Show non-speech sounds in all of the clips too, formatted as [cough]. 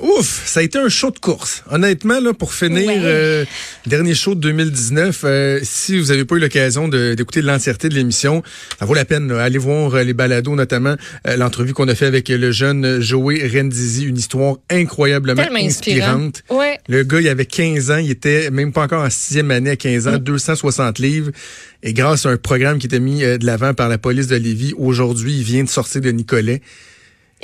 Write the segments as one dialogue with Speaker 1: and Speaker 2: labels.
Speaker 1: Ouf, ça a été un show de course. Honnêtement, là, pour finir,
Speaker 2: Ouais.
Speaker 1: euh, dernier show de 2019, euh, si vous n'avez pas eu l'occasion d'écouter l'entièreté de l'émission, ça vaut la peine. là. Allez voir euh, les balados, notamment euh, l'entrevue qu'on a fait avec le jeune Joey Rendizi, une histoire incroyablement
Speaker 2: Tellement inspirant.
Speaker 1: inspirante.
Speaker 2: Ouais.
Speaker 1: Le gars, il avait 15 ans, il était même pas encore en sixième année à 15
Speaker 2: Mm.
Speaker 1: ans, 260 livres. Et grâce à un programme qui était mis euh, de l'avant par la police de Lévis, aujourd'hui, il vient de sortir de Nicolet.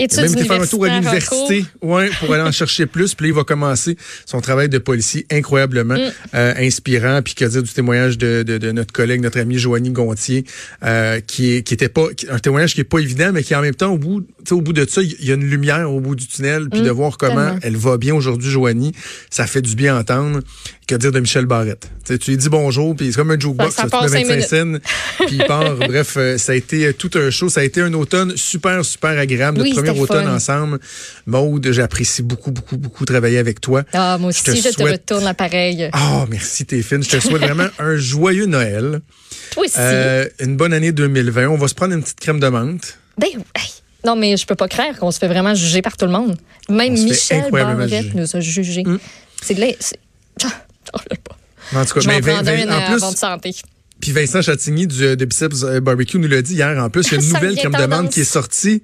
Speaker 2: Études
Speaker 1: même été faire un tour à l'université ouais, pour aller en chercher plus. Puis là, il va commencer son travail de policier incroyablement
Speaker 2: Mm.
Speaker 1: euh, inspirant. Puis que dire du témoignage de, de, de notre collègue, notre ami Joanie Gontier, euh, qui, est, qui était pas qui- un témoignage qui est pas évident, mais qui en même temps, au bout, au bout de ça, il y a une lumière au bout du tunnel. Puis
Speaker 2: Mm,
Speaker 1: de voir comment
Speaker 2: tellement.
Speaker 1: elle va bien aujourd'hui, Joanie, ça fait du bien entendre. Que dire de Michel Barrette? Tu lui dis bonjour, puis c'est comme un jukebox,
Speaker 2: Ça- ça
Speaker 1: là, tu
Speaker 2: passe
Speaker 1: mets
Speaker 2: cinq
Speaker 1: 25 scènes, puis il part. [laughs] Bref, euh, ça a été euh, tout un show. Ça a été un automne super, super agréable. Notre
Speaker 2: Oui,
Speaker 1: premier automne
Speaker 2: fun.
Speaker 1: ensemble. Maude, j'apprécie beaucoup, beaucoup, beaucoup travailler avec toi.
Speaker 2: Ah, moi
Speaker 1: Je te
Speaker 2: aussi, je te, retourne l'appareil.
Speaker 1: Oh, merci, t'es fine. Je te souhaite vraiment [laughs] un joyeux Noël.
Speaker 2: Toi aussi.
Speaker 1: Euh, une bonne année 2020. On va se prendre une petite crème de menthe.
Speaker 2: Ben, hey. Non, mais je peux pas croire qu'on se fait vraiment juger par tout le monde. Même
Speaker 1: On
Speaker 2: Michel Barrette nous a jugés. C'est de la... [laughs] Ah, pas.
Speaker 1: En tout cas,
Speaker 2: Je
Speaker 1: mais Vin-
Speaker 2: un
Speaker 1: en plus,
Speaker 2: avant de santé.
Speaker 1: Puis Vincent Chatigny du, euh, de Biceps euh, Barbecue nous l'a dit hier. En plus, il y a une [laughs] nouvelle
Speaker 2: revient
Speaker 1: crème de menthe
Speaker 2: tendance.
Speaker 1: qui est sortie.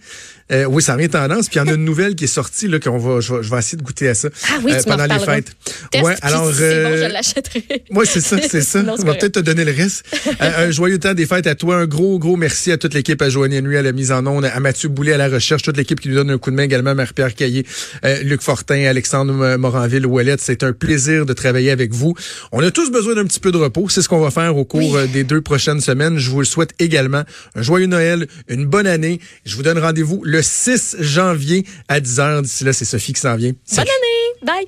Speaker 1: Euh, oui, ça revient tendance. Puis il y en a une nouvelle qui est sortie là qu'on va, je vais, je vais essayer de goûter à ça
Speaker 2: Ah oui,
Speaker 1: euh,
Speaker 2: tu
Speaker 1: pendant les fêtes. Ouais, alors.
Speaker 2: c'est bon,
Speaker 1: euh,
Speaker 2: je l'achèterai.
Speaker 1: Oui, c'est ça, c'est [laughs] ça.
Speaker 2: Non,
Speaker 1: On va peut-être te donner le reste. [laughs] Euh, un joyeux temps des fêtes à toi. Un gros, gros merci à toute l'équipe, à Joanie Nuit à la mise en onde, à Mathieu Boulet à la recherche, toute l'équipe qui nous donne un coup de main également, Marie-Pierre Caillé, euh, Luc Fortin, Alexandre Moranville, Ouellette. C'est un plaisir de travailler avec vous. On a tous besoin d'un petit peu de repos. C'est ce qu'on va faire au cours
Speaker 2: Oui.
Speaker 1: Des deux prochaines semaines. Je vous le souhaite également. Un joyeux Noël, une bonne année. Je vous donne rendez-vous le 6 janvier à 10h. D'ici là, c'est Sophie qui s'en vient.
Speaker 2: Bonne année! Bye!